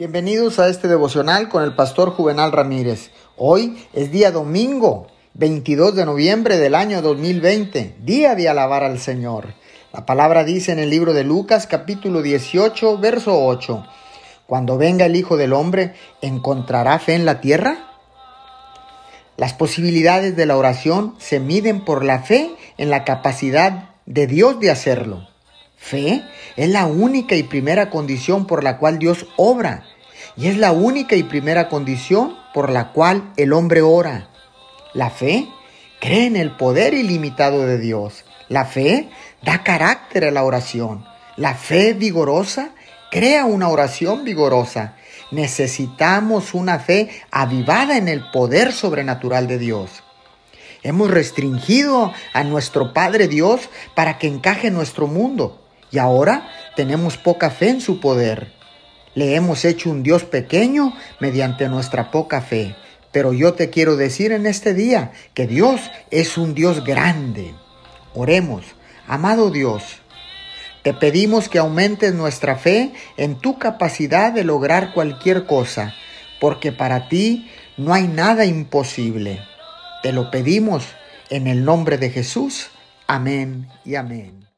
Bienvenidos a este devocional con el pastor Juvenal Ramírez. Hoy es día domingo, 22 de noviembre del año 2020, día de alabar al Señor. La palabra dice en el libro de Lucas capítulo 18, verso 8, Cuando venga el Hijo del Hombre, ¿encontrará fe en la tierra? Las posibilidades de la oración se miden por la fe en la capacidad de Dios de hacerlo. Fe es la única y primera condición por la cual Dios obra y es la única y primera condición por la cual el hombre ora. La fe cree en el poder ilimitado de Dios. La fe da carácter a la oración. La fe vigorosa crea una oración vigorosa. Necesitamos una fe avivada en el poder sobrenatural de Dios. Hemos restringido a nuestro Padre Dios para que encaje nuestro mundo y ahora tenemos poca fe en su poder. Le hemos hecho un Dios pequeño mediante nuestra poca fe. Pero yo te quiero decir en este día que Dios es un Dios grande. Oremos, amado Dios, te pedimos que aumentes nuestra fe en tu capacidad de lograr cualquier cosa, porque para ti no hay nada imposible. Te lo pedimos en el nombre de Jesús. Amén y amén.